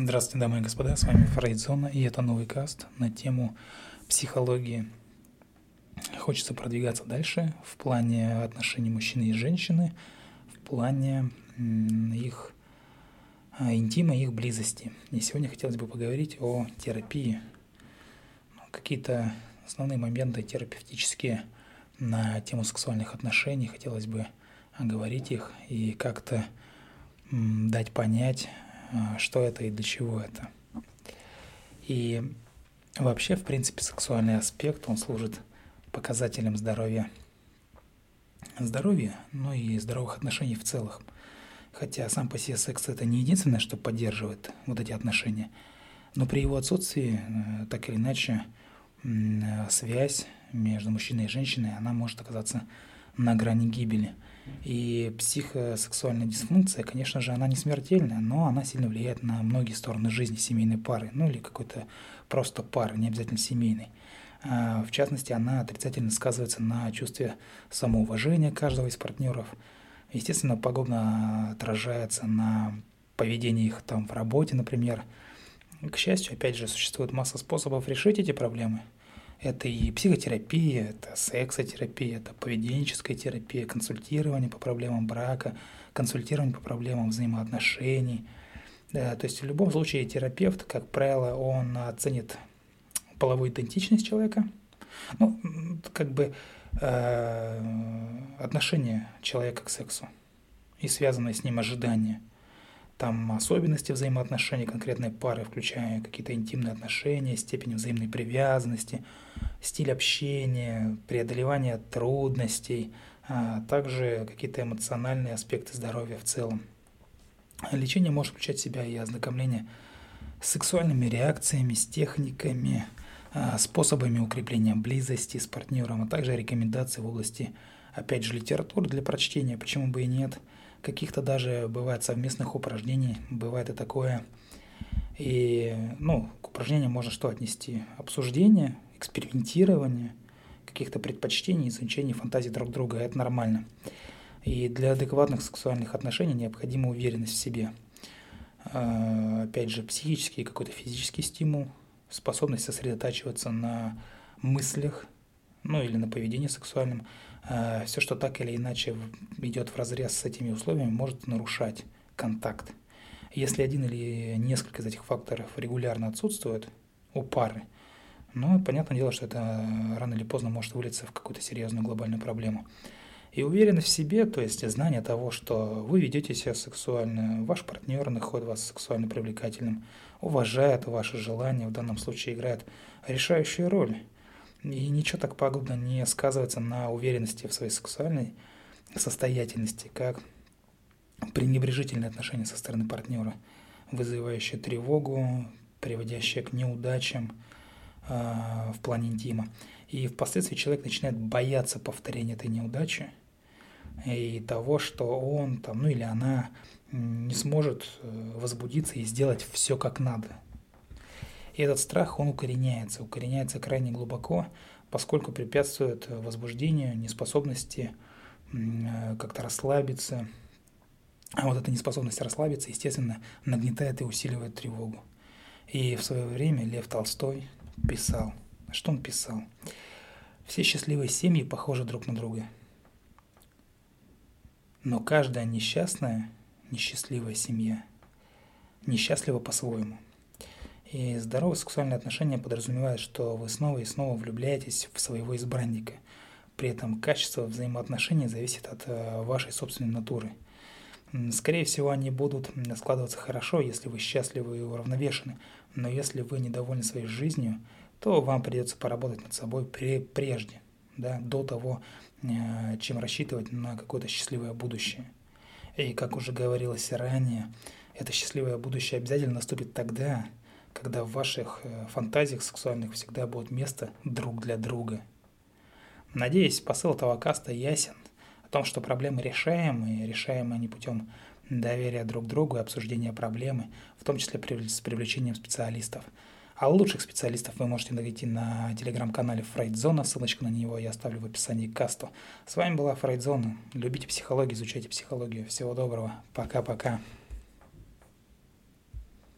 Здравствуйте, дамы и господа, с вами Фрейдзона, и это новый каст на тему психологии. Хочется продвигаться дальше в плане отношений мужчины и женщины, в плане их а, интима, их близости. И сегодня хотелось бы поговорить о терапии. Ну, какие-то основные моменты терапевтические на тему сексуальных отношений. Хотелось бы оговорить их и как-то дать понять, что это и для чего это. И вообще, в принципе, сексуальный аспект, он служит показателем здоровья. Здоровья, ну и здоровых отношений в целом. Хотя сам по себе секс это не единственное, что поддерживает вот эти отношения. Но при его отсутствии, э, так или иначе, связь между мужчиной и женщиной, она может оказаться на грани гибели – и психосексуальная дисфункция, конечно же, она не смертельная, но она сильно влияет на многие стороны жизни семейной пары, ну или какой-то просто пары, не обязательно семейной. А, в частности, она отрицательно сказывается на чувстве самоуважения каждого из партнеров. Естественно, пагубно отражается на поведении их там в работе, например. К счастью, опять же, существует масса способов решить эти проблемы – это и психотерапия, это сексотерапия, это поведенческая терапия, консультирование по проблемам брака, консультирование по проблемам взаимоотношений. Да, то есть в любом случае терапевт, как правило, он оценит половую идентичность человека, ну, как бы э, отношение человека к сексу и связанные с ним ожидания – там особенности взаимоотношений конкретной пары, включая какие-то интимные отношения, степень взаимной привязанности, стиль общения, преодолевание трудностей, а также какие-то эмоциональные аспекты здоровья в целом. Лечение может включать в себя и ознакомление с сексуальными реакциями, с техниками, а, способами укрепления близости с партнером, а также рекомендации в области, опять же, литературы для прочтения, почему бы и нет – каких-то даже бывает совместных упражнений, бывает и такое. И, ну, к упражнениям можно что отнести? Обсуждение, экспериментирование, каких-то предпочтений, изучение фантазии друг друга, это нормально. И для адекватных сексуальных отношений необходима уверенность в себе. А, опять же, психический какой-то физический стимул, способность сосредотачиваться на мыслях, ну или на поведении сексуальном – все, что так или иначе идет в разрез с этими условиями, может нарушать контакт. Если один или несколько из этих факторов регулярно отсутствуют у пары, ну, понятное дело, что это рано или поздно может вылиться в какую-то серьезную глобальную проблему. И уверенность в себе, то есть знание того, что вы ведете себя сексуально, ваш партнер находит вас сексуально привлекательным, уважает ваши желания, в данном случае играет решающую роль – и ничего так пагубно не сказывается на уверенности в своей сексуальной состоятельности, как пренебрежительное отношение со стороны партнера, вызывающее тревогу, приводящее к неудачам э, в плане интима. И впоследствии человек начинает бояться повторения этой неудачи и того, что он там, ну или она не сможет э, возбудиться и сделать все как надо – и этот страх, он укореняется, укореняется крайне глубоко, поскольку препятствует возбуждению, неспособности как-то расслабиться. А вот эта неспособность расслабиться, естественно, нагнетает и усиливает тревогу. И в свое время Лев Толстой писал, что он писал? Все счастливые семьи похожи друг на друга. Но каждая несчастная, несчастливая семья несчастлива по-своему – и здоровые сексуальные отношения подразумевают, что вы снова и снова влюбляетесь в своего избранника. При этом качество взаимоотношений зависит от э, вашей собственной натуры. Скорее всего, они будут складываться хорошо, если вы счастливы и уравновешены. Но если вы недовольны своей жизнью, то вам придется поработать над собой прежде, да, до того, э, чем рассчитывать на какое-то счастливое будущее. И как уже говорилось ранее, это счастливое будущее обязательно наступит тогда, когда в ваших э, фантазиях сексуальных всегда будет место друг для друга. Надеюсь, посыл этого каста ясен о том, что проблемы решаемы, и решаемы они путем доверия друг другу и обсуждения проблемы, в том числе с привлечением специалистов. А лучших специалистов вы можете найти на телеграм-канале Фрейдзона, ссылочку на него я оставлю в описании к касту. С вами была Фрейдзона. Любите психологию, изучайте психологию. Всего доброго. Пока-пока.